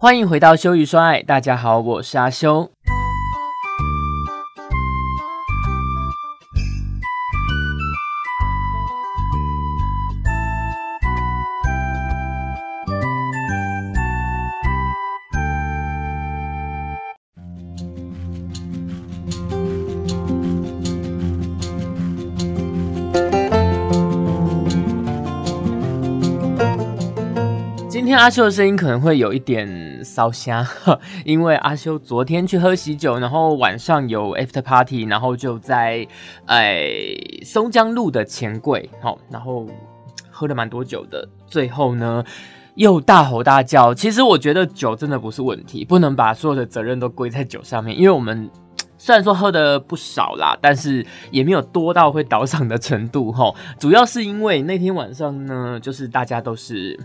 欢迎回到修与说爱，大家好，我是阿修。今天阿修的声音可能会有一点烧香，因为阿修昨天去喝喜酒，然后晚上有 after party，然后就在哎松江路的钱柜，好，然后喝了蛮多酒的，最后呢又大吼大叫。其实我觉得酒真的不是问题，不能把所有的责任都归在酒上面，因为我们 虽然说喝的不少啦，但是也没有多到会倒嗓的程度吼。主要是因为那天晚上呢，就是大家都是。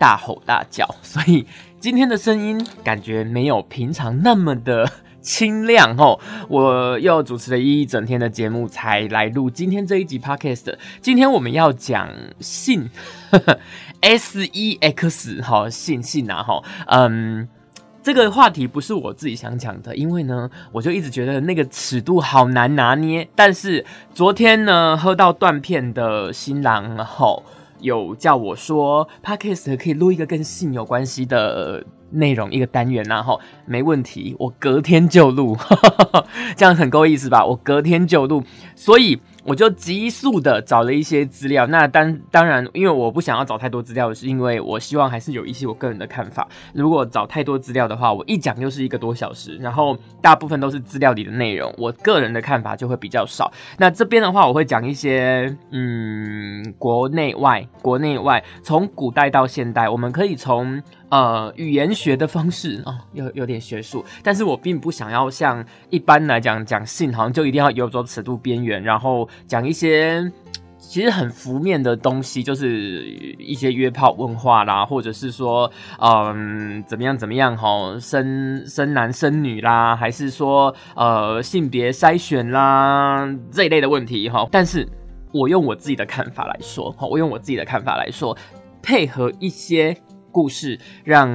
大吼大叫，所以今天的声音感觉没有平常那么的清亮哦。我又主持了一整天的节目，才来录今天这一集 podcast。今天我们要讲性，S E X 哈性性啊哈，嗯，这个话题不是我自己想讲的，因为呢，我就一直觉得那个尺度好难拿捏。但是昨天呢，喝到断片的新郎后。有叫我说，podcast 可以录一个跟性有关系的内容，一个单元，然后没问题，我隔天就录，这样很够意思吧？我隔天就录，所以。我就急速的找了一些资料，那当当然，因为我不想要找太多资料，是因为我希望还是有一些我个人的看法。如果找太多资料的话，我一讲就是一个多小时，然后大部分都是资料里的内容，我个人的看法就会比较少。那这边的话，我会讲一些，嗯，国内外，国内外，从古代到现代，我们可以从。呃，语言学的方式哦，有有点学术，但是我并不想要像一般来讲讲性，好像就一定要游走尺度边缘，然后讲一些其实很浮面的东西，就是一些约炮文化啦，或者是说，嗯，怎么样怎么样哈，生生男生女啦，还是说呃性别筛选啦这一类的问题哈，但是我用我自己的看法来说，哈，我用我自己的看法来说，配合一些。故事让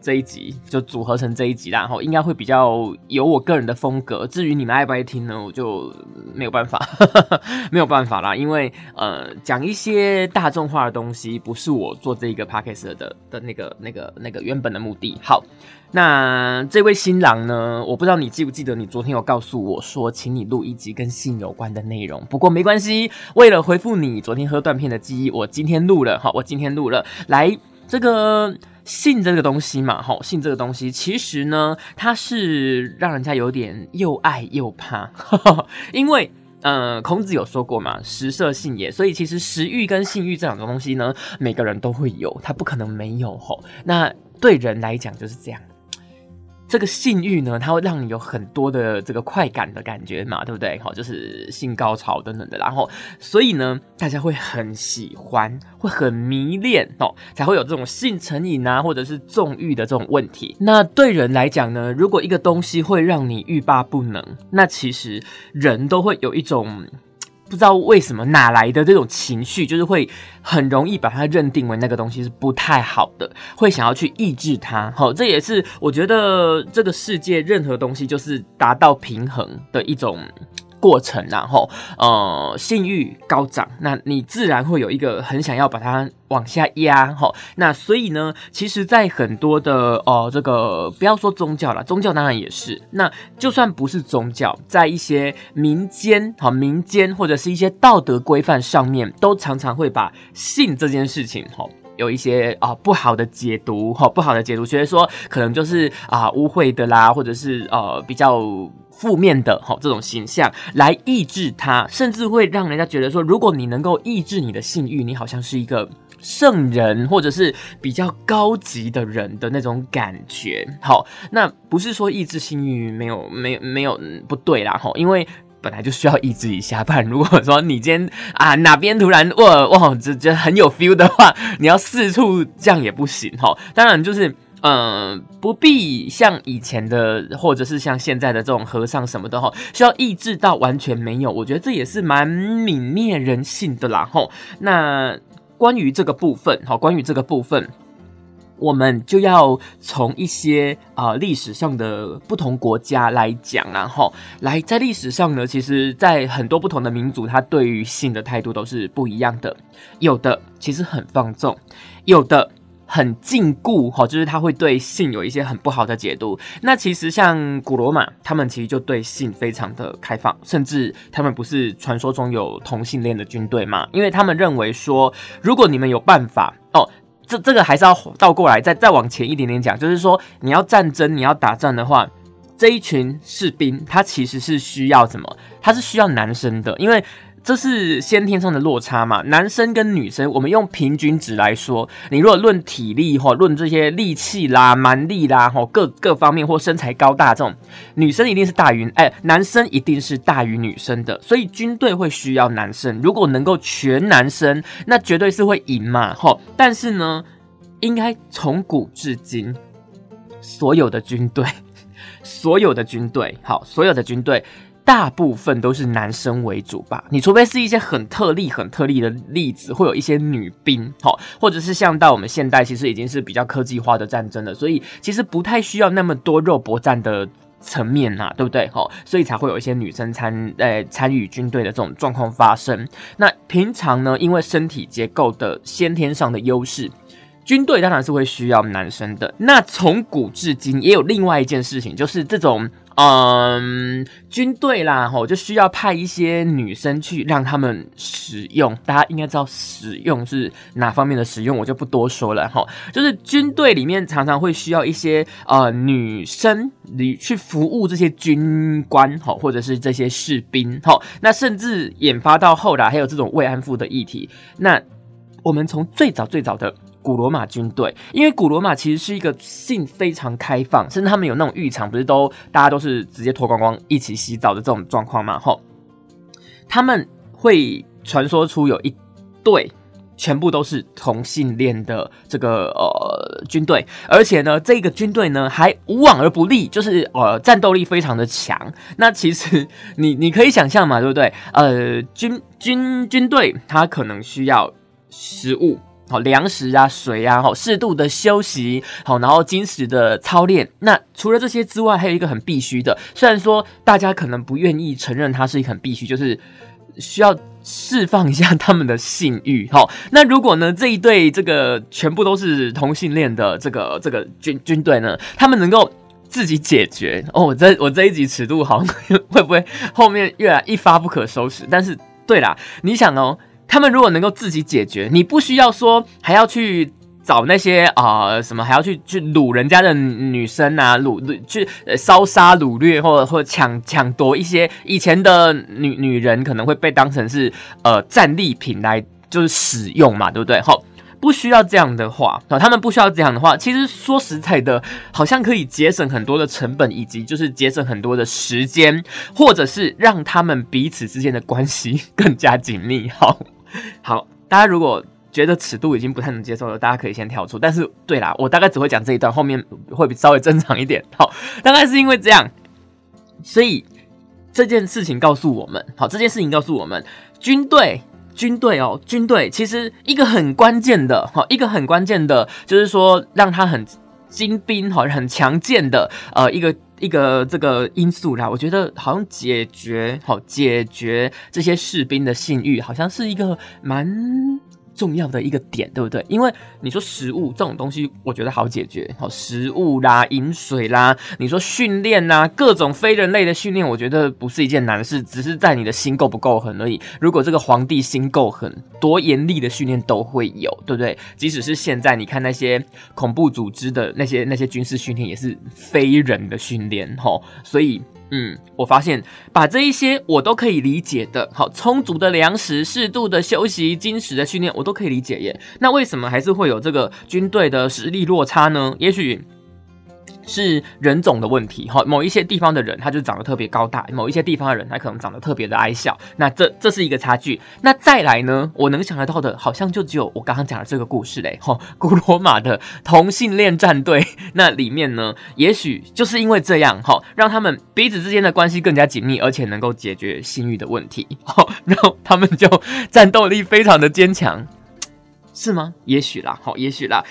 这一集就组合成这一集，然后应该会比较有我个人的风格。至于你们爱不爱听呢，我就没有办法，没有办法啦。因为呃，讲一些大众化的东西，不是我做这个 podcast 的的那个那个那个原本的目的。好，那这位新郎呢，我不知道你记不记得，你昨天有告诉我说，请你录一集跟性有关的内容。不过没关系，为了回复你昨天喝断片的记忆，我今天录了。好，我今天录了，来。这个性这个东西嘛，哈，性这个东西其实呢，它是让人家有点又爱又怕，因为，呃，孔子有说过嘛，食色性也，所以其实食欲跟性欲这两个东西呢，每个人都会有，他不可能没有，吼，那对人来讲就是这样。这个性欲呢，它会让你有很多的这个快感的感觉嘛，对不对？好，就是性高潮等等的，然后所以呢，大家会很喜欢，会很迷恋哦，才会有这种性成瘾啊，或者是纵欲的这种问题。那对人来讲呢，如果一个东西会让你欲罢不能，那其实人都会有一种。不知道为什么哪来的这种情绪，就是会很容易把它认定为那个东西是不太好的，会想要去抑制它。好，这也是我觉得这个世界任何东西就是达到平衡的一种。过程，然后呃，性欲高涨，那你自然会有一个很想要把它往下压，哈。那所以呢，其实，在很多的呃，这个不要说宗教了，宗教当然也是。那就算不是宗教，在一些民间，哈，民间或者是一些道德规范上面，都常常会把性这件事情，哈，有一些啊不好的解读，哈，不好的解读，觉得说可能就是啊污秽的啦，或者是呃比较。负面的哈这种形象来抑制它，甚至会让人家觉得说，如果你能够抑制你的性欲，你好像是一个圣人，或者是比较高级的人的那种感觉。好，那不是说抑制性欲没有 没有没有不对啦哈，因为本来就需要抑制一下，不然如果说你今天啊哪边突然哇哇这这很有 feel 的话，你要四处这样也不行哈。当然就是。嗯，不必像以前的，或者是像现在的这种和尚什么的哈，需要抑制到完全没有。我觉得这也是蛮泯灭人性的啦吼。那关于这个部分哈，关于这个部分，我们就要从一些啊历史上的不同国家来讲，然后来在历史上呢，其实，在很多不同的民族，他对于性的态度都是不一样的。有的其实很放纵，有的很禁锢，哈，就是他会对性有一些很不好的解读。那其实像古罗马，他们其实就对性非常的开放，甚至他们不是传说中有同性恋的军队嘛？因为他们认为说，如果你们有办法哦。这这个还是要倒过来，再再往前一点点讲，就是说你要战争，你要打仗的话，这一群士兵他其实是需要什么？他是需要男生的，因为。这是先天上的落差嘛？男生跟女生，我们用平均值来说，你如果论体力或论这些力气啦、蛮力啦，或各各方面或身材高大这种，女生一定是大于哎，男生一定是大于女生的。所以军队会需要男生，如果能够全男生，那绝对是会赢嘛！吼，但是呢，应该从古至今，所有的军队，所有的军队，好，所有的军队。大部分都是男生为主吧，你除非是一些很特例、很特例的例子，会有一些女兵，好，或者是像到我们现代，其实已经是比较科技化的战争了，所以其实不太需要那么多肉搏战的层面呐，对不对？好，所以才会有一些女生参呃参与军队的这种状况发生。那平常呢，因为身体结构的先天上的优势，军队当然是会需要男生的。那从古至今也有另外一件事情，就是这种。嗯，军队啦，吼，就需要派一些女生去让他们使用。大家应该知道使用是哪方面的使用，我就不多说了，吼。就是军队里面常常会需要一些呃女生，你去服务这些军官，吼，或者是这些士兵，吼。那甚至研发到后来还有这种慰安妇的议题。那我们从最早最早的。古罗马军队，因为古罗马其实是一个性非常开放，甚至他们有那种浴场，不是都大家都是直接脱光光一起洗澡的这种状况嘛？吼，他们会传说出有一队全部都是同性恋的这个呃军队，而且呢，这个军队呢还无往而不利，就是呃战斗力非常的强。那其实 你你可以想象嘛，对不对？呃，军军军队他可能需要食物。好粮食啊，水啊，好适度的休息，好，然后坚持的操练。那除了这些之外，还有一个很必须的，虽然说大家可能不愿意承认它是一个很必须，就是需要释放一下他们的性欲。好，那如果呢这一对这个全部都是同性恋的这个这个军军队呢，他们能够自己解决哦。我这我这一集尺度好像 会不会后面越来一发不可收拾？但是对啦，你想哦。他们如果能够自己解决，你不需要说还要去找那些啊什么，还要去去掳人家的女生啊，掳掳去烧杀掳掠，或者或抢抢夺一些以前的女女人可能会被当成是呃战利品来就是使用嘛，对不对？好。不需要这样的话啊，他们不需要这样的话。其实说实在的，好像可以节省很多的成本，以及就是节省很多的时间，或者是让他们彼此之间的关系 更加紧密。好，好，大家如果觉得尺度已经不太能接受了，大家可以先跳出。但是，对啦，我大概只会讲这一段，后面会稍微正常一点。好，大概是因为这样，所以这件事情告诉我们，好，这件事情告诉我们，军队。军队哦，军队其实一个很关键的哈，一个很关键的，就是说让他很精兵哈，很强健的呃一个一个这个因素啦。我觉得好像解决好解决这些士兵的信誉，好像是一个蛮。重要的一个点，对不对？因为你说食物这种东西，我觉得好解决。好，食物啦，饮水啦，你说训练呐，各种非人类的训练，我觉得不是一件难事，只是在你的心够不够狠而已。如果这个皇帝心够狠，多严厉的训练都会有，对不对？即使是现在，你看那些恐怖组织的那些那些军事训练，也是非人的训练，吼，所以。嗯，我发现把这一些我都可以理解的，好充足的粮食、适度的休息、精实的训练，我都可以理解耶。那为什么还是会有这个军队的实力落差呢？也许。是人种的问题，哈，某一些地方的人他就长得特别高大，某一些地方的人他可能长得特别的矮小，那这这是一个差距。那再来呢，我能想得到的，好像就只有我刚刚讲的这个故事嘞，哈，古罗马的同性恋战队，那里面呢，也许就是因为这样，哈，让他们彼此之间的关系更加紧密，而且能够解决性欲的问题，然后他们就战斗力非常的坚强，是吗？也许啦，好，也许啦。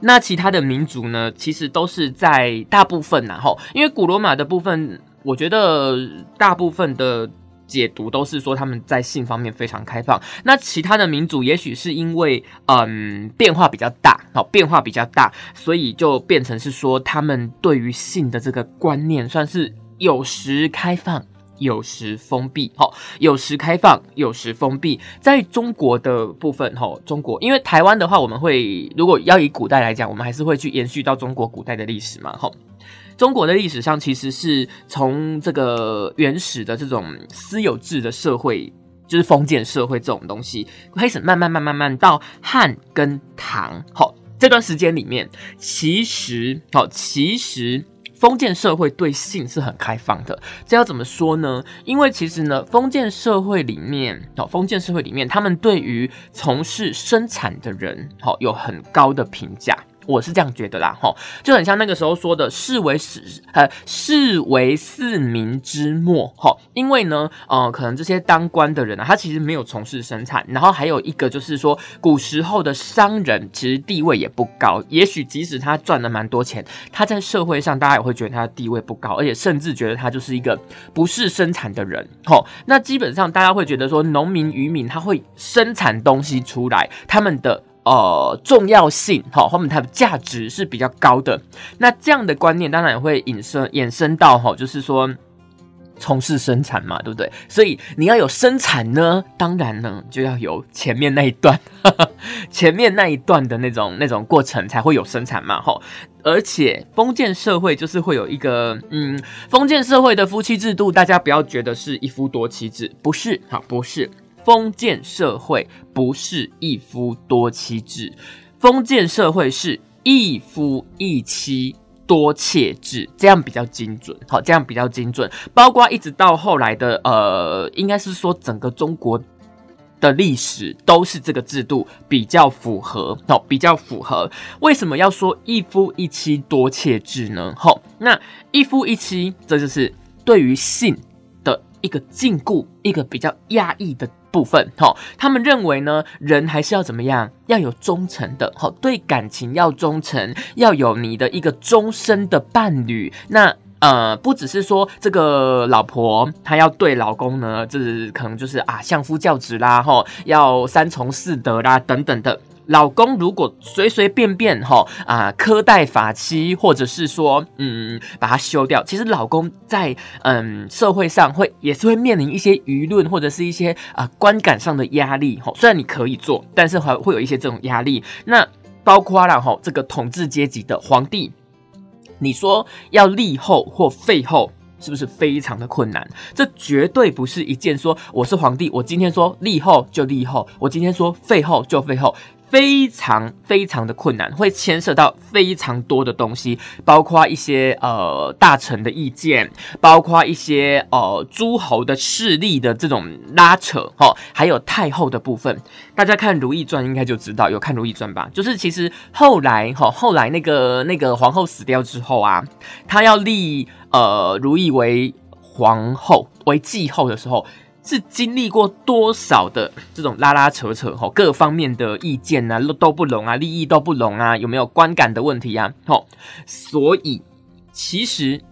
那其他的民族呢，其实都是在大部分然后，因为古罗马的部分，我觉得大部分的。解读都是说他们在性方面非常开放，那其他的民族也许是因为嗯变化比较大，好变化比较大，所以就变成是说他们对于性的这个观念算是有时开放，有时封闭，好有时开放，有时封闭。在中国的部分，哈中国因为台湾的话，我们会如果要以古代来讲，我们还是会去延续到中国古代的历史嘛，哈。中国的历史上，其实是从这个原始的这种私有制的社会，就是封建社会这种东西，开始慢慢慢慢慢到汉跟唐，好这段时间里面，其实好其实封建社会对性是很开放的。这要怎么说呢？因为其实呢，封建社会里面，哦封建社会里面，他们对于从事生产的人，好有很高的评价。我是这样觉得啦，哈，就很像那个时候说的“士为士，呃，士为四民之末”，哈，因为呢，呃，可能这些当官的人啊，他其实没有从事生产，然后还有一个就是说，古时候的商人其实地位也不高，也许即使他赚了蛮多钱，他在社会上大家也会觉得他的地位不高，而且甚至觉得他就是一个不是生产的人，哈，那基本上大家会觉得说，农民渔民他会生产东西出来，他们的。呃，重要性哈，后面它的价值是比较高的。那这样的观念当然也会引申衍生到哈，就是说从事生产嘛，对不对？所以你要有生产呢，当然呢就要有前面那一段，前面那一段的那种那种过程才会有生产嘛，哈。而且封建社会就是会有一个嗯，封建社会的夫妻制度，大家不要觉得是一夫多妻制，不是，好，不是。封建社会不是一夫多妻制，封建社会是一夫一妻多妾制，这样比较精准。好，这样比较精准。包括一直到后来的，呃，应该是说整个中国的历史都是这个制度比较符合。哦，比较符合。为什么要说一夫一妻多妾制呢？好，那一夫一妻，这就是对于性一个禁锢，一个比较压抑的。部分哈，他们认为呢，人还是要怎么样？要有忠诚的，哈，对感情要忠诚，要有你的一个终身的伴侣。那呃，不只是说这个老婆她要对老公呢，这可能就是啊，相夫教子啦，哈，要三从四德啦，等等的。老公如果随随便便哈啊苛待法妻，或者是说嗯把他休掉，其实老公在嗯社会上会也是会面临一些舆论或者是一些啊观感上的压力哈。虽然你可以做，但是还会有一些这种压力。那包括了哈这个统治阶级的皇帝，你说要立后或废后，是不是非常的困难？这绝对不是一件说我是皇帝，我今天说立后就立后，我今天说废后就废后。非常非常的困难，会牵涉到非常多的东西，包括一些呃大臣的意见，包括一些呃诸侯的势力的这种拉扯，哈，还有太后的部分。大家看《如懿传》应该就知道，有看《如懿传》吧？就是其实后来哈，后来那个那个皇后死掉之后啊，她要立呃如懿为皇后为继后的时候。是经历过多少的这种拉拉扯扯吼，各方面的意见啊都不拢啊，利益都不拢啊，有没有观感的问题啊？吼，所以其实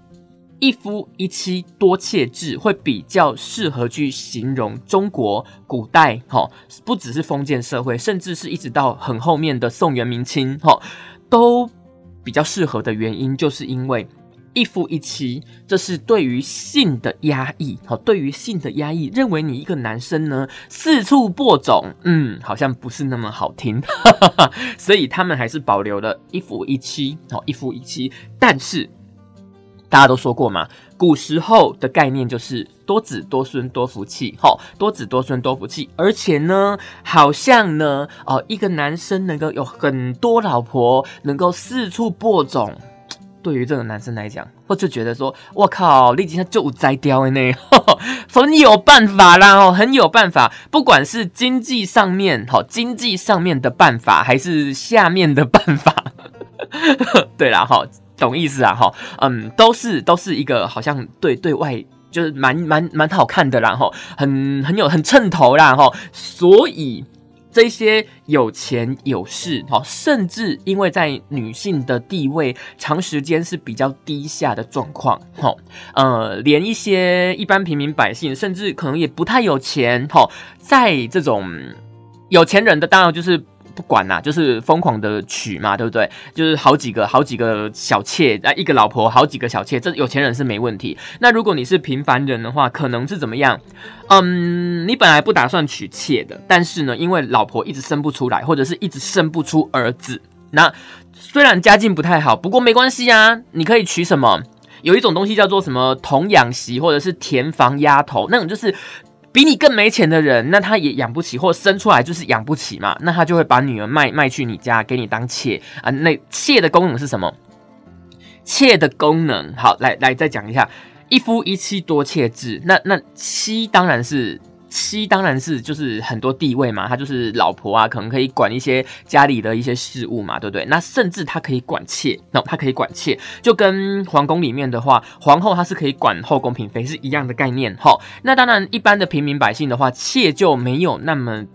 一夫一妻多妾制会比较适合去形容中国古代吼，不只是封建社会，甚至是一直到很后面的宋元明清吼，都比较适合的原因，就是因为。一夫一妻，这是对于性的压抑。好，对于性的压抑，认为你一个男生呢四处播种，嗯，好像不是那么好听，所以他们还是保留了一夫一妻。好，一夫一妻，但是大家都说过嘛，古时候的概念就是多子多孙多福气。好，多子多孙多福气，而且呢，好像呢，哦，一个男生能够有很多老婆，能够四处播种。对于这个男生来讲，或就觉得说，我靠，你今天就摘掉的那，很有办法啦哦，很有办法，不管是经济上面，好经济上面的办法，还是下面的办法，对啦，哈，懂意思啊，哈，嗯，都是都是一个好像对对外就是蛮蛮蛮好看的啦，哈，很很有很衬头啦，哈，所以。这些有钱有势，哈，甚至因为在女性的地位长时间是比较低下的状况，哈，呃，连一些一般平民百姓，甚至可能也不太有钱，哈，在这种有钱人的当然就是。不管啦，就是疯狂的娶嘛，对不对？就是好几个、好几个小妾啊，一个老婆，好几个小妾，这有钱人是没问题。那如果你是平凡人的话，可能是怎么样？嗯，你本来不打算娶妾的，但是呢，因为老婆一直生不出来，或者是一直生不出儿子，那虽然家境不太好，不过没关系啊，你可以娶什么？有一种东西叫做什么童养媳，或者是田房丫头，那种就是。比你更没钱的人，那他也养不起，或生出来就是养不起嘛，那他就会把女儿卖卖去你家，给你当妾啊。那妾的功能是什么？妾的功能，好，来来再讲一下，一夫一妻多妾制。那那妻当然是。妻当然是就是很多地位嘛，她就是老婆啊，可能可以管一些家里的一些事务嘛，对不对？那甚至她可以管妾，那她可以管妾，就跟皇宫里面的话，皇后她是可以管后宫嫔妃是一样的概念哈。那当然，一般的平民百姓的话，妾就没有那么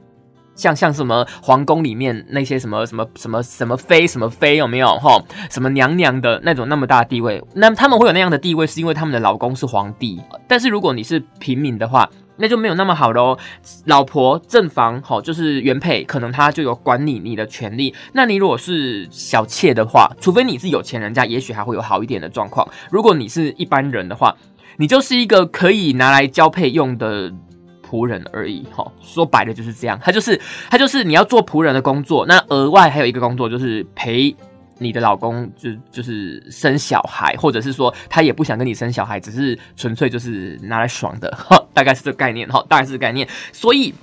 像像什么皇宫里面那些什么什么什么什么妃什么妃有没有哈？什么娘娘的那种那么大地位？那他们会有那样的地位，是因为他们的老公是皇帝。但是如果你是平民的话，那就没有那么好喽，老婆正房好，就是原配，可能他就有管理你的权利。那你如果是小妾的话，除非你是有钱人家，也许还会有好一点的状况。如果你是一般人的话，你就是一个可以拿来交配用的仆人而已。哈，说白了就是这样，他就是他就是你要做仆人的工作，那额外还有一个工作就是陪。你的老公就就是生小孩，或者是说他也不想跟你生小孩，只是纯粹就是拿来爽的，哈，大概是这个概念，哈，大概是这概念。所以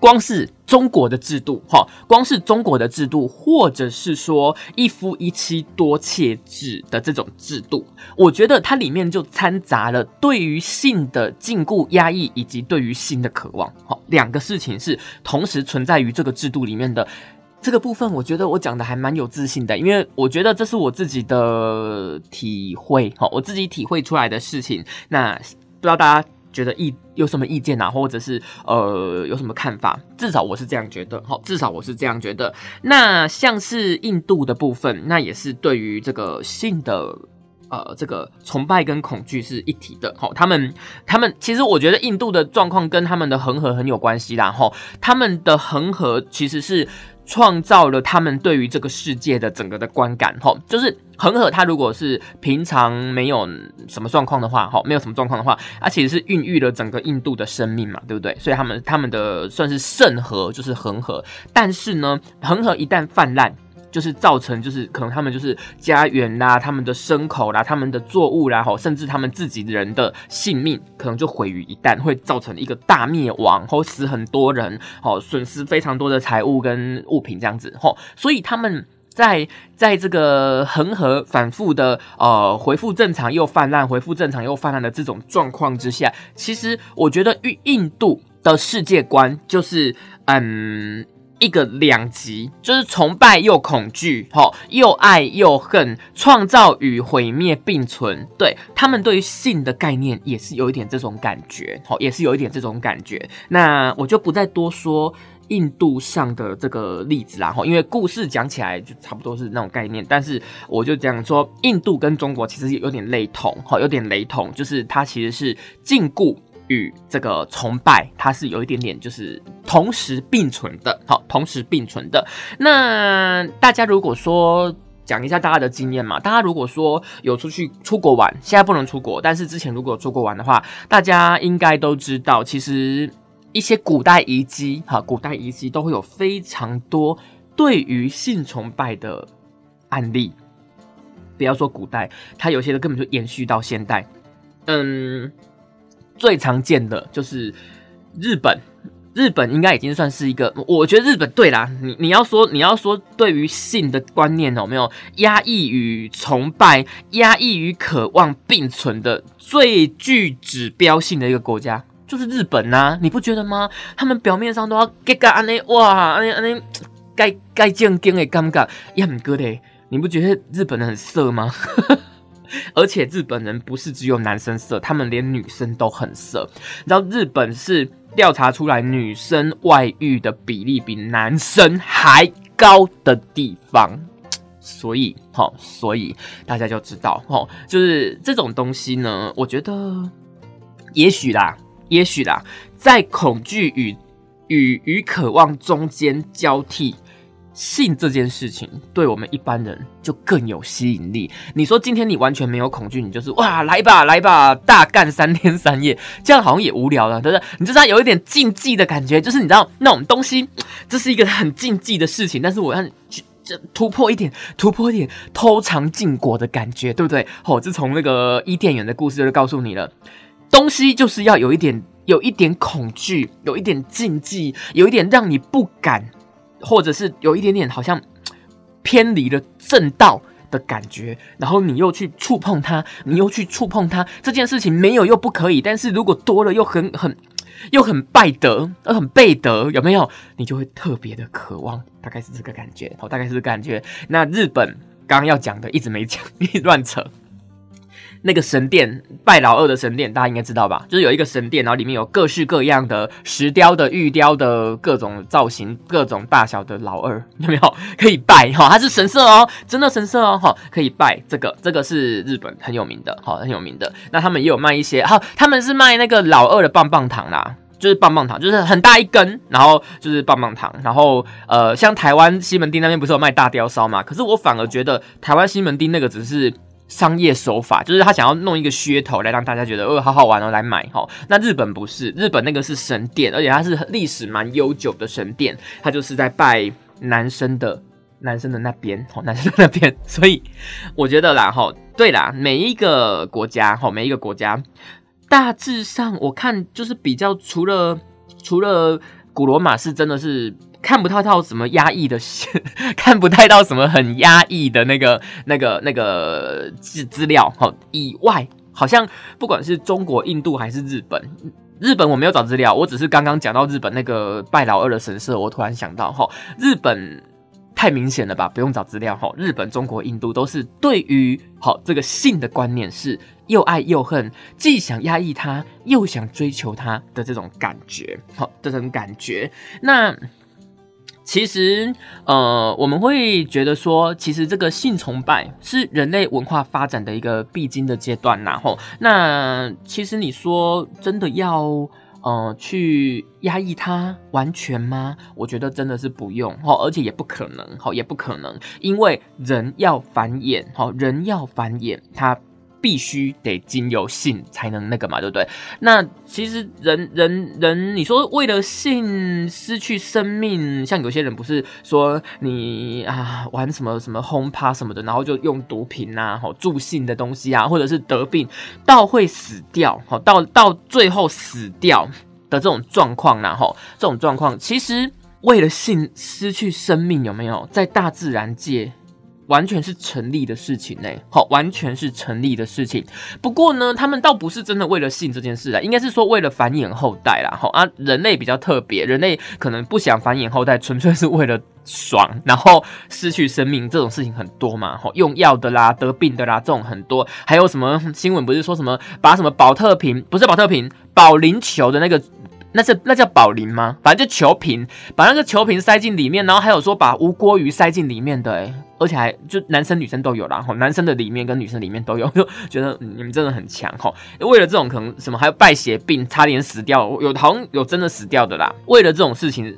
光是中国的制度，哈，光是中国的制度，或者是说一夫一妻多妾制的这种制度，我觉得它里面就掺杂了对于性的禁锢、压抑，以及对于性的渴望，好，两个事情是同时存在于这个制度里面的。这个部分我觉得我讲的还蛮有自信的，因为我觉得这是我自己的体会，哈，我自己体会出来的事情。那不知道大家觉得意有什么意见啊，或者是呃有什么看法？至少我是这样觉得，哈，至少我是这样觉得。那像是印度的部分，那也是对于这个性的呃这个崇拜跟恐惧是一体的，好。他们他们其实我觉得印度的状况跟他们的恒河很有关系啦，哈。他们的恒河其实是。创造了他们对于这个世界的整个的观感，吼，就是恒河，它如果是平常没有什么状况的话，吼，没有什么状况的话，它其实是孕育了整个印度的生命嘛，对不对？所以他们他们的算是圣河，就是恒河，但是呢，恒河一旦泛滥。就是造成，就是可能他们就是家园啦，他们的牲口啦，他们的作物啦，吼，甚至他们自己人的性命，可能就毁于一旦，会造成一个大灭亡，或死很多人，吼，损失非常多的财物跟物品这样子，吼，所以他们在在这个恒河反复的呃恢复正常又泛滥，恢复正常又泛滥的这种状况之下，其实我觉得印印度的世界观就是嗯。一个两极，就是崇拜又恐惧，吼，又爱又恨，创造与毁灭并存。对他们对于性的概念也是有一点这种感觉，吼，也是有一点这种感觉。那我就不再多说印度上的这个例子啦，吼，因为故事讲起来就差不多是那种概念。但是我就讲说，印度跟中国其实有点雷同，吼，有点雷同，就是它其实是禁锢。与这个崇拜，它是有一点点，就是同时并存的。好，同时并存的。那大家如果说讲一下大家的经验嘛，大家如果说有出去出国玩，现在不能出国，但是之前如果有出国玩的话，大家应该都知道，其实一些古代遗迹，哈，古代遗迹都会有非常多对于性崇拜的案例。不要说古代，它有些的根本就延续到现代。嗯。最常见的就是日本，日本应该已经算是一个，我觉得日本对啦，你你要说你要说对于性的观念有没有压抑与崇拜、压抑与渴望并存的最具指标性的一个国家，就是日本呐，你不觉得吗？他们表面上都要给个安尼哇，安尼安尼该该正经的尴尬，也很哥的，你不觉得日本人很色吗？而且日本人不是只有男生色，他们连女生都很色。你知道日本是调查出来女生外遇的比例比男生还高的地方。所以，好，所以大家就知道，哦，就是这种东西呢，我觉得，也许啦，也许啦，在恐惧与与与渴望中间交替，性这件事情对我们一般人就更有吸引力。你说今天你完全没有恐惧，你就是哇，来吧，来吧，大干三天三夜，这样好像也无聊了，对不对？你就是有一点禁忌的感觉，就是你知道那种东西，这是一个很禁忌的事情，但是我要去。这突破一点，突破一点，偷尝禁果的感觉，对不对？哦，自从那个伊甸园的故事就告诉你了，东西就是要有一点，有一点恐惧，有一点禁忌，有一点让你不敢，或者是有一点点好像 偏离了正道的感觉，然后你又去触碰它，你又去触碰它，这件事情没有又不可以，但是如果多了又很 很。又很败德，又很背德，有没有？你就会特别的渴望，大概是这个感觉。好，大概是这个感觉。那日本刚刚要讲的，一直没讲，乱扯。那个神殿拜老二的神殿，大家应该知道吧？就是有一个神殿，然后里面有各式各样的石雕的、玉雕的各种造型、各种大小的老二，有没有？可以拜哈，它是神社哦，真的神社哦，哈，可以拜。这个这个是日本很有名的，好，很有名的。那他们也有卖一些，哈，他们是卖那个老二的棒棒糖啦，就是棒棒糖，就是很大一根，然后就是棒棒糖，然后呃，像台湾西门町那边不是有卖大雕烧嘛？可是我反而觉得台湾西门町那个只是。商业手法就是他想要弄一个噱头来让大家觉得哦好好玩哦来买哈。那日本不是，日本那个是神殿，而且它是历史蛮悠久的神殿，它就是在拜男生的男生的那边哦，男生的那边。所以我觉得啦哈，对啦，每一个国家哈，每一个国家大致上我看就是比较除了除了古罗马是真的是。看不太到什么压抑的，看不太到什么很压抑的那个、那个、那个资资料哈。以外，好像不管是中国、印度还是日本，日本我没有找资料，我只是刚刚讲到日本那个拜老二的神社，我突然想到哈，日本太明显了吧，不用找资料哈。日本、中国、印度都是对于好这个性的观念是又爱又恨，既想压抑它，又想追求它的这种感觉，好，这种感觉，那。其实，呃，我们会觉得说，其实这个性崇拜是人类文化发展的一个必经的阶段然后，那其实你说真的要，呃，去压抑它完全吗？我觉得真的是不用，哈，而且也不可能，哈，也不可能，因为人要繁衍，哈，人要繁衍，他。必须得经由性才能那个嘛，对不对？那其实人人人，你说为了性失去生命，像有些人不是说你啊玩什么什么轰趴什么的，然后就用毒品啊，好助性的东西啊，或者是得病到会死掉，好到到最后死掉的这种状况，然后这种状况，其实为了性失去生命有没有在大自然界？完全是成立的事情呢，好，完全是成立的事情。不过呢，他们倒不是真的为了性这件事啊，应该是说为了繁衍后代啦。好啊，人类比较特别，人类可能不想繁衍后代，纯粹是为了爽，然后失去生命这种事情很多嘛。好，用药的啦，得病的啦，这种很多。还有什么新闻不是说什么把什么保特瓶，不是保特瓶，保龄球的那个。那是那叫保龄吗？反正就球瓶，把那个球瓶塞进里面，然后还有说把无锅鱼塞进里面的，哎，而且还就男生女生都有啦，吼，男生的里面跟女生里面都有，就觉得你们真的很强，吼。为了这种可能什么还有败血病，差点死掉，有好像有真的死掉的啦。为了这种事情。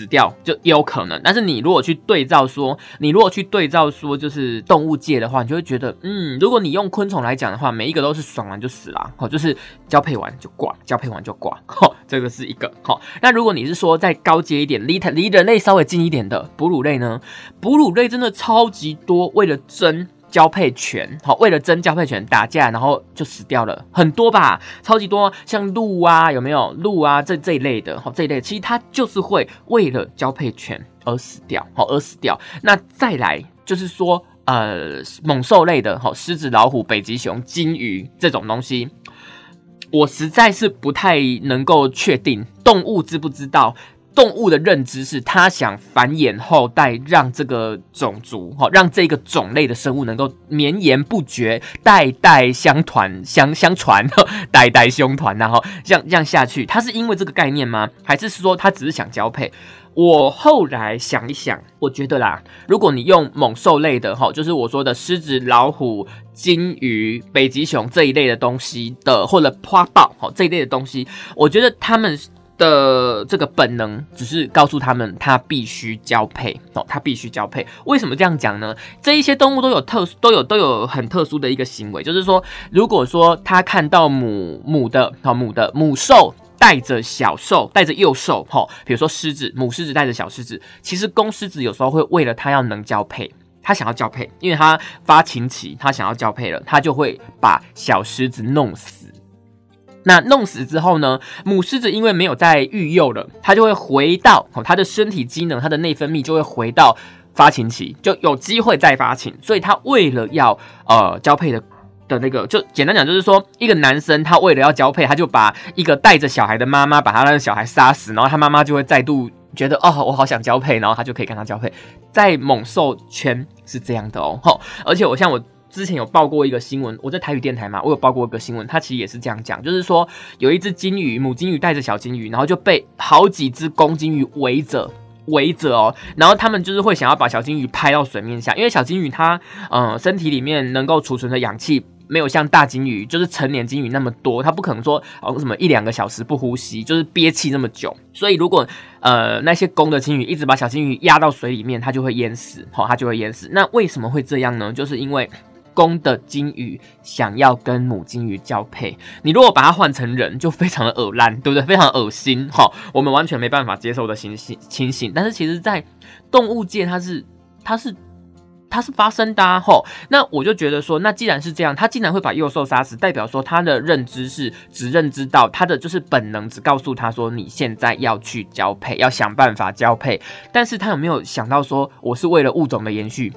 死掉就也有可能，但是你如果去对照说，你如果去对照说，就是动物界的话，你就会觉得，嗯，如果你用昆虫来讲的话，每一个都是爽完就死了，哦，就是交配完就挂，交配完就挂，哈，这个是一个，好。那如果你是说再高阶一点，离离人类稍微近一点的哺乳类呢？哺乳类真的超级多，为了争。交配权，好，为了争交配权打架，然后就死掉了很多吧，超级多，像鹿啊，有没有鹿啊？这这一类的，好，这一类其实它就是会为了交配权而死掉，好，而死掉。那再来就是说，呃，猛兽类的，好，狮子、老虎、北极熊、金鱼这种东西，我实在是不太能够确定动物知不知道。动物的认知是，它想繁衍后代，让这个种族哈，让这个种类的生物能够绵延不绝，代代相传相相传，代代相传，然后这样这样下去，它是因为这个概念吗？还是说它只是想交配？我后来想一想，我觉得啦，如果你用猛兽类的哈，就是我说的狮子、老虎、金鱼、北极熊这一类的东西的，或者花豹哈这一类的东西，我觉得他们的这个本能只是告诉他们，它必须交配哦，它必须交配。为什么这样讲呢？这一些动物都有特殊，都有都有很特殊的一个行为，就是说，如果说他看到母母的哦母的母兽。带着小兽，带着幼兽，哈，比如说狮子，母狮子带着小狮子，其实公狮子有时候会为了它要能交配，它想要交配，因为它发情期，它想要交配了，它就会把小狮子弄死。那弄死之后呢，母狮子因为没有再育幼了，它就会回到哦，它的身体机能，它的内分泌就会回到发情期，就有机会再发情，所以它为了要呃交配的。的那个，就简单讲，就是说，一个男生他为了要交配，他就把一个带着小孩的妈妈把他的小孩杀死，然后他妈妈就会再度觉得，哦，我好想交配，然后他就可以跟他交配。在猛兽圈是这样的哦，吼，而且我像我之前有报过一个新闻，我在台语电台嘛，我有报过一个新闻，它其实也是这样讲，就是说有一只金鱼，母金鱼带着小金鱼，然后就被好几只公金鱼围着。围着哦，然后他们就是会想要把小金鱼拍到水面下，因为小金鱼它嗯身体里面能够储存的氧气没有像大金鱼就是成年金鱼那么多，它不可能说哦什么一两个小时不呼吸，就是憋气那么久。所以如果呃那些公的金鱼一直把小金鱼压到水里面，它就会淹死，好，它就会淹死。那为什么会这样呢？就是因为。公的金鱼想要跟母金鱼交配，你如果把它换成人，就非常的恶烂，对不对？非常恶心，哈，我们完全没办法接受的情形情形。但是其实，在动物界，它是它是它是发生的，吼。那我就觉得说，那既然是这样，它竟然会把幼兽杀死，代表说它的认知是只认知到它的就是本能，只告诉他说你现在要去交配，要想办法交配。但是他有没有想到说，我是为了物种的延续？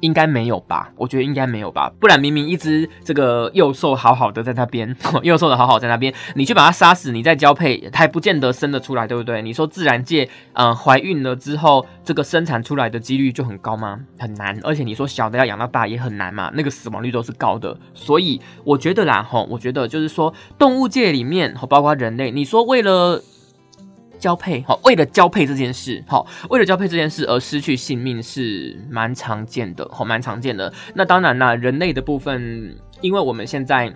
应该没有吧？我觉得应该没有吧，不然明明一只这个幼兽好好的在那边，幼兽的好好在那边，你去把它杀死，你再交配，它还不见得生得出来，对不对？你说自然界，嗯，怀孕了之后，这个生产出来的几率就很高吗？很难，而且你说小的要养到大也很难嘛，那个死亡率都是高的，所以我觉得啦，吼，我觉得就是说，动物界里面，包括人类，你说为了。交配好，为了交配这件事，好，为了交配这件事而失去性命是蛮常见的，好，蛮常见的。那当然啦，人类的部分，因为我们现在。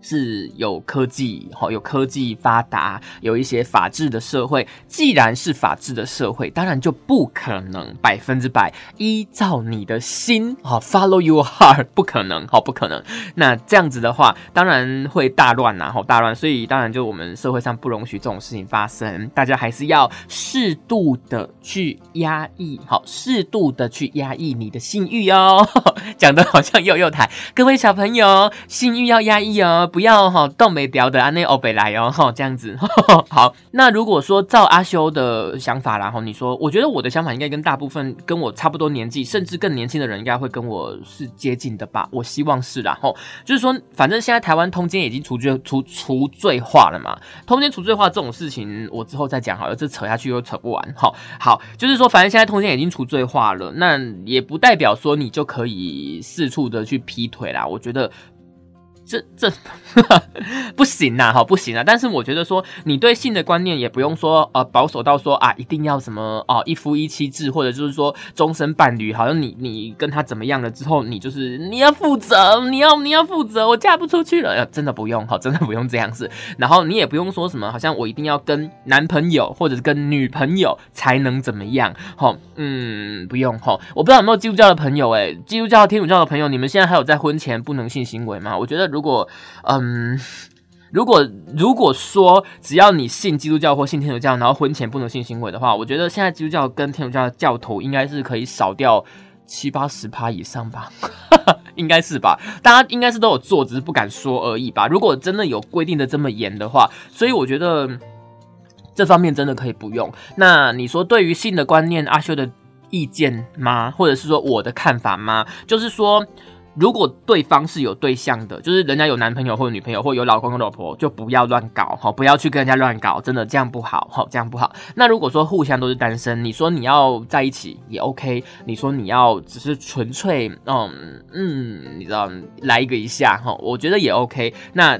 是有科技，哈，有科技发达，有一些法治的社会。既然是法治的社会，当然就不可能百分之百依照你的心，好，follow your heart，不可能，好，不可能。那这样子的话，当然会大乱呐，好，大乱。所以当然就我们社会上不容许这种事情发生，大家还是要适度的去压抑，好，适度的去压抑你的性欲哦。讲的好像幼幼台，各位小朋友，性欲要压抑哦。不要哈，动没掉的啊，那欧北来哦，哈，这样子 好。那如果说照阿修的想法，然后你说，我觉得我的想法应该跟大部分跟我差不多年纪，甚至更年轻的人，应该会跟我是接近的吧？我希望是然后就是说，反正现在台湾通奸已经除罪除除罪化了嘛，通奸除罪化这种事情，我之后再讲好了，这扯下去又扯不完。好，好，就是说，反正现在通奸已经除罪化了，那也不代表说你就可以四处的去劈腿啦。我觉得。这这 不行呐，哈，不行啊！但是我觉得说，你对性的观念也不用说呃保守到说啊，一定要什么哦一夫一妻制，或者就是说终身伴侣，好像你你跟他怎么样了之后，你就是你要负责，你要你要负责，我嫁不出去了，真的不用哈，真的不用这样子。然后你也不用说什么，好像我一定要跟男朋友或者是跟女朋友才能怎么样，哈，嗯，不用哈。我不知道有没有基督教的朋友，哎，基督教、天主教的朋友，你们现在还有在婚前不能性行为吗？我觉得。如果嗯，如果如果说只要你信基督教或信天主教，然后婚前不能性行为的话，我觉得现在基督教跟天主教的教徒应该是可以少掉七八十趴以上吧，应该是吧？大家应该是都有做，只是不敢说而已吧。如果真的有规定的这么严的话，所以我觉得这方面真的可以不用。那你说对于性的观念，阿修的意见吗？或者是说我的看法吗？就是说。如果对方是有对象的，就是人家有男朋友或者女朋友，或有老公有老婆，就不要乱搞哈，不要去跟人家乱搞，真的这样不好哈，这样不好。那如果说互相都是单身，你说你要在一起也 OK，你说你要只是纯粹嗯嗯，你知道来一个一下哈，我觉得也 OK，那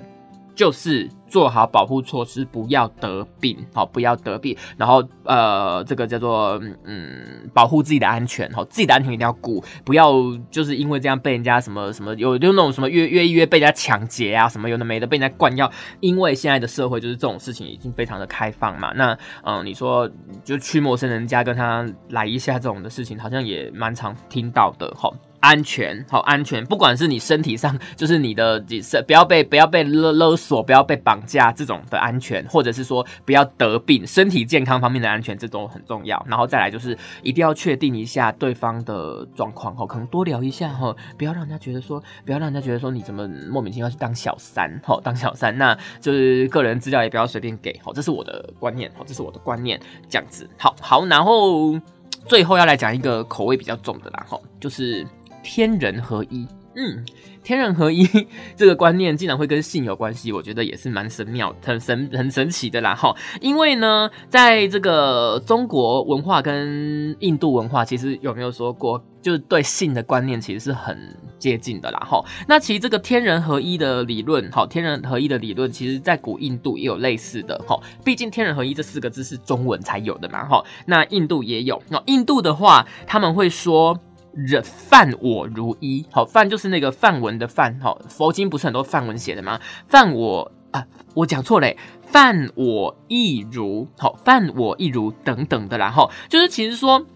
就是。做好保护措施，不要得病，好，不要得病。然后，呃，这个叫做嗯，保护自己的安全，好，自己的安全一定要顾，不要就是因为这样被人家什么什么有就那种什么约约一约被人家抢劫啊，什么有的没的被人家灌药。因为现在的社会就是这种事情已经非常的开放嘛。那嗯，你说就去陌生人家跟他来一下这种的事情，好像也蛮常听到的，好。安全好，安全，不管是你身体上，就是你的，不要被不要被勒勒索，不要被绑架这种的安全，或者是说不要得病，身体健康方面的安全，这都很重要。然后再来就是一定要确定一下对方的状况，哈，可能多聊一下，哈，不要让人家觉得说，不要让人家觉得说你怎么莫名其妙去当小三，哈，当小三，那就是个人资料也不要随便给，好，这是我的观念，好，这是我的观念，这样子，好好，然后最后要来讲一个口味比较重的啦，哈，就是。天人合一，嗯，天人合一 这个观念竟然会跟性有关系，我觉得也是蛮神妙、很神、很神奇的啦哈。因为呢，在这个中国文化跟印度文化，其实有没有说过，就是对性的观念其实是很接近的啦哈。那其实这个天人合一的理论，哈，天人合一的理论，其实在古印度也有类似的哈。毕竟天人合一这四个字是中文才有的嘛哈。那印度也有，那印度的话，他们会说。人犯我如一，好犯就是那个梵文的范，好佛经不是很多梵文写的吗？犯我啊，我讲错嘞，犯我亦如，好犯我亦如等等的，然后就是其实说，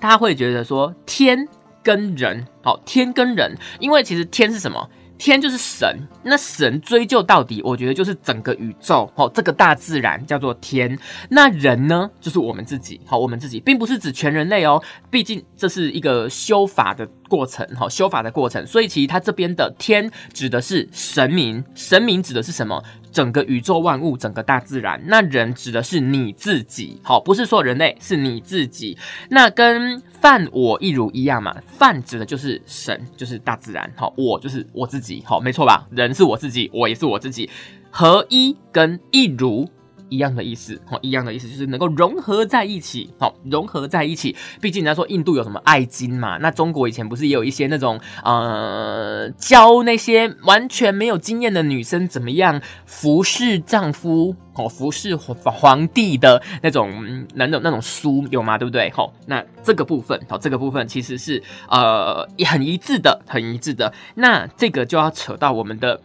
他会觉得说天跟人，好天跟人，因为其实天是什么？天就是神，那神追究到底，我觉得就是整个宇宙哦，这个大自然叫做天。那人呢，就是我们自己，好，我们自己并不是指全人类哦，毕竟这是一个修法的过程，哈，修法的过程。所以其实他这边的天指的是神明，神明指的是什么？整个宇宙万物，整个大自然。那人指的是你自己，好，不是说人类，是你自己。那跟犯我一如一样嘛？犯指的就是神，就是大自然，好，我就是我自己，好，没错吧？人是我自己，我也是我自己，合一跟一如。一样的意思，哦，一样的意思就是能够融合在一起，好，融合在一起。毕竟人家说印度有什么爱经嘛，那中国以前不是也有一些那种呃教那些完全没有经验的女生怎么样服侍丈夫，哦，服侍皇皇帝的那种那种那种书有吗？对不对？好，那这个部分，好，这个部分其实是呃很一致的，很一致的。那这个就要扯到我们的。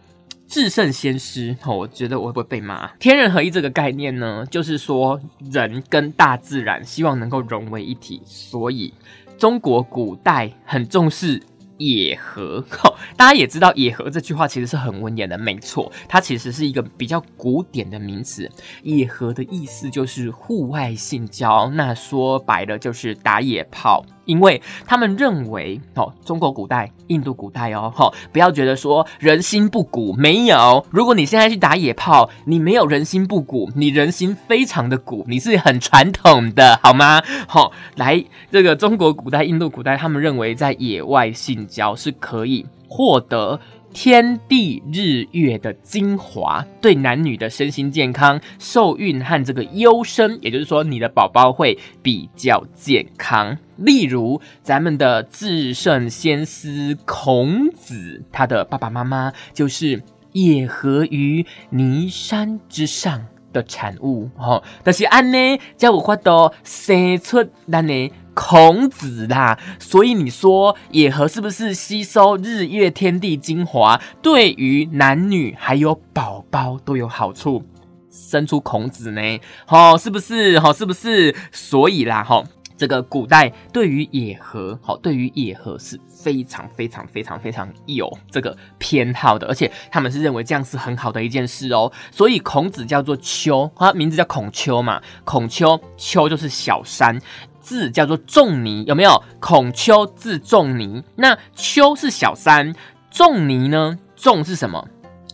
至圣先师，我觉得我会不会被骂？天人合一这个概念呢，就是说人跟大自然希望能够融为一体，所以中国古代很重视野合。大家也知道，野合这句话其实是很文言的，没错，它其实是一个比较古典的名词。野合的意思就是户外性交，那说白了就是打野炮。因为他们认为，哦，中国古代、印度古代哦，哈，不要觉得说人心不古，没有。如果你现在去打野炮，你没有人心不古，你人心非常的古，你是很传统的，好吗？好，来，这个中国古代、印度古代，他们认为在野外性交是可以获得。天地日月的精华，对男女的身心健康、受孕和这个优生，也就是说，你的宝宝会比较健康。例如，咱们的至圣先师孔子，他的爸爸妈妈就是野合于泥山之上的产物。哦，但是安呢，才有法度生出咱的。孔子啦，所以你说野合是不是吸收日月天地精华，对于男女还有宝宝都有好处，生出孔子呢？哦，是不是？哦，是不是？所以啦，哈，这个古代对于野合，好，对于野合是非常非常非常非常有这个偏好的，而且他们是认为这样是很好的一件事哦。所以孔子叫做丘，他名字叫孔丘嘛，孔丘，丘就是小山。字叫做仲尼，有没有？孔丘字仲尼，那丘是小三，仲尼呢？仲是什么？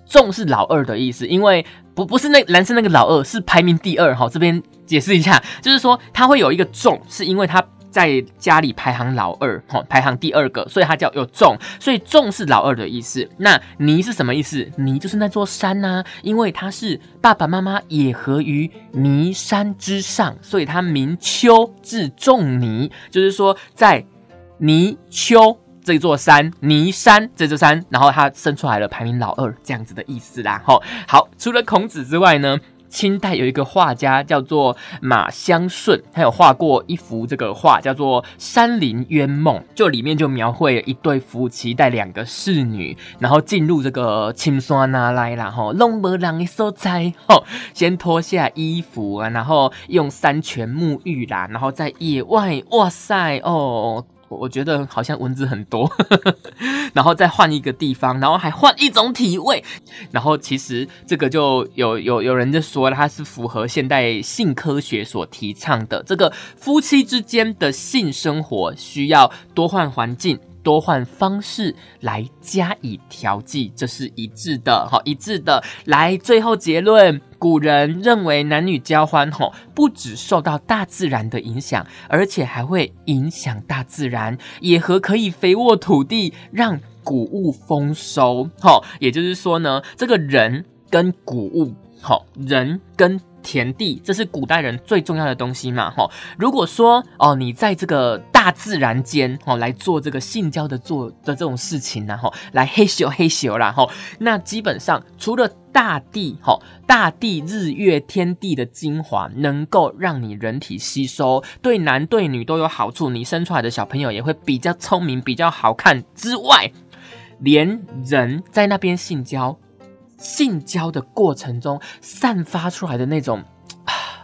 仲是老二的意思，因为不不是那男生那个老二，是排名第二哈。这边解释一下，就是说他会有一个仲，是因为他在家里排行老二，哈，排行第二个，所以他叫有仲，所以仲是老二的意思。那尼是什么意思？尼就是那座山呐，因为他是爸爸妈妈也合于尼山之上，所以他名丘字仲尼，就是说在尼丘这座山，尼山这座山，然后他生出来了，排名老二这样子的意思啦。哈，好，除了孔子之外呢？清代有一个画家叫做马相顺，他有画过一幅这个画，叫做《山林冤梦》，就里面就描绘一对夫妻带两个侍女，然后进入这个青山那来啦，吼，弄不人的所在，吼，先脱下衣服啊，然后用山泉沐浴啦，然后在野外，哇塞，哦。我觉得好像蚊子很多，然后再换一个地方，然后还换一种体味，然后其实这个就有有有人就说它是符合现代性科学所提倡的，这个夫妻之间的性生活需要多换环境。多换方式来加以调剂，这是一致的，好一致的。来，最后结论，古人认为男女交欢，吼，不只受到大自然的影响，而且还会影响大自然，野河可以肥沃土地，让谷物丰收，吼。也就是说呢，这个人跟谷物，好，人跟。田地，这是古代人最重要的东西嘛？哈，如果说哦，你在这个大自然间哦来做这个性交的做的这种事情呢，哈，来嘿咻嘿咻啦，哈，那基本上除了大地，哈，大地日月天地的精华能够让你人体吸收，对男对女都有好处，你生出来的小朋友也会比较聪明、比较好看之外，连人在那边性交。性交的过程中散发出来的那种，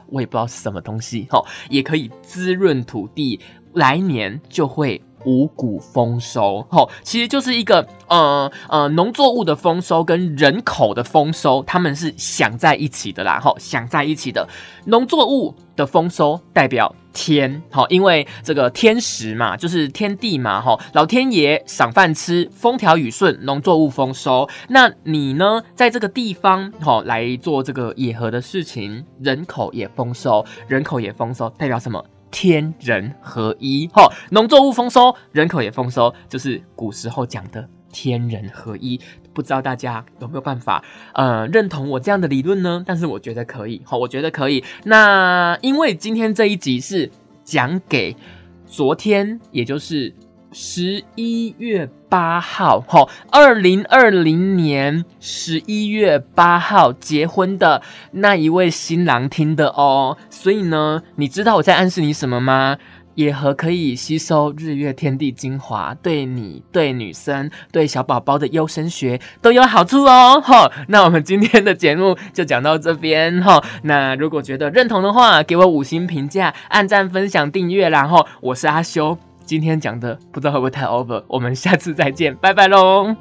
我也不知道是什么东西，哈，也可以滋润土地，来年就会。五谷丰收，吼，其实就是一个呃呃农作物的丰收跟人口的丰收，他们是想在一起的啦，吼，想在一起的。农作物的丰收代表天，好，因为这个天时嘛，就是天地嘛，吼，老天爷赏饭吃，风调雨顺，农作物丰收。那你呢，在这个地方，吼，来做这个野河的事情，人口也丰收，人口也丰收，代表什么？天人合一，哈，农作物丰收，人口也丰收，就是古时候讲的天人合一。不知道大家有没有办法，呃，认同我这样的理论呢？但是我觉得可以，好，我觉得可以。那因为今天这一集是讲给昨天，也就是。十一月八号，哈，二零二零年十一月八号结婚的那一位新郎听的哦，所以呢，你知道我在暗示你什么吗？野河可以吸收日月天地精华，对你、对女生、对小宝宝的优生学都有好处哦，哈。那我们今天的节目就讲到这边，哈。那如果觉得认同的话，给我五星评价、按赞、分享、订阅，然后我是阿修。今天讲的不知道会不会太 over，我们下次再见，拜拜喽。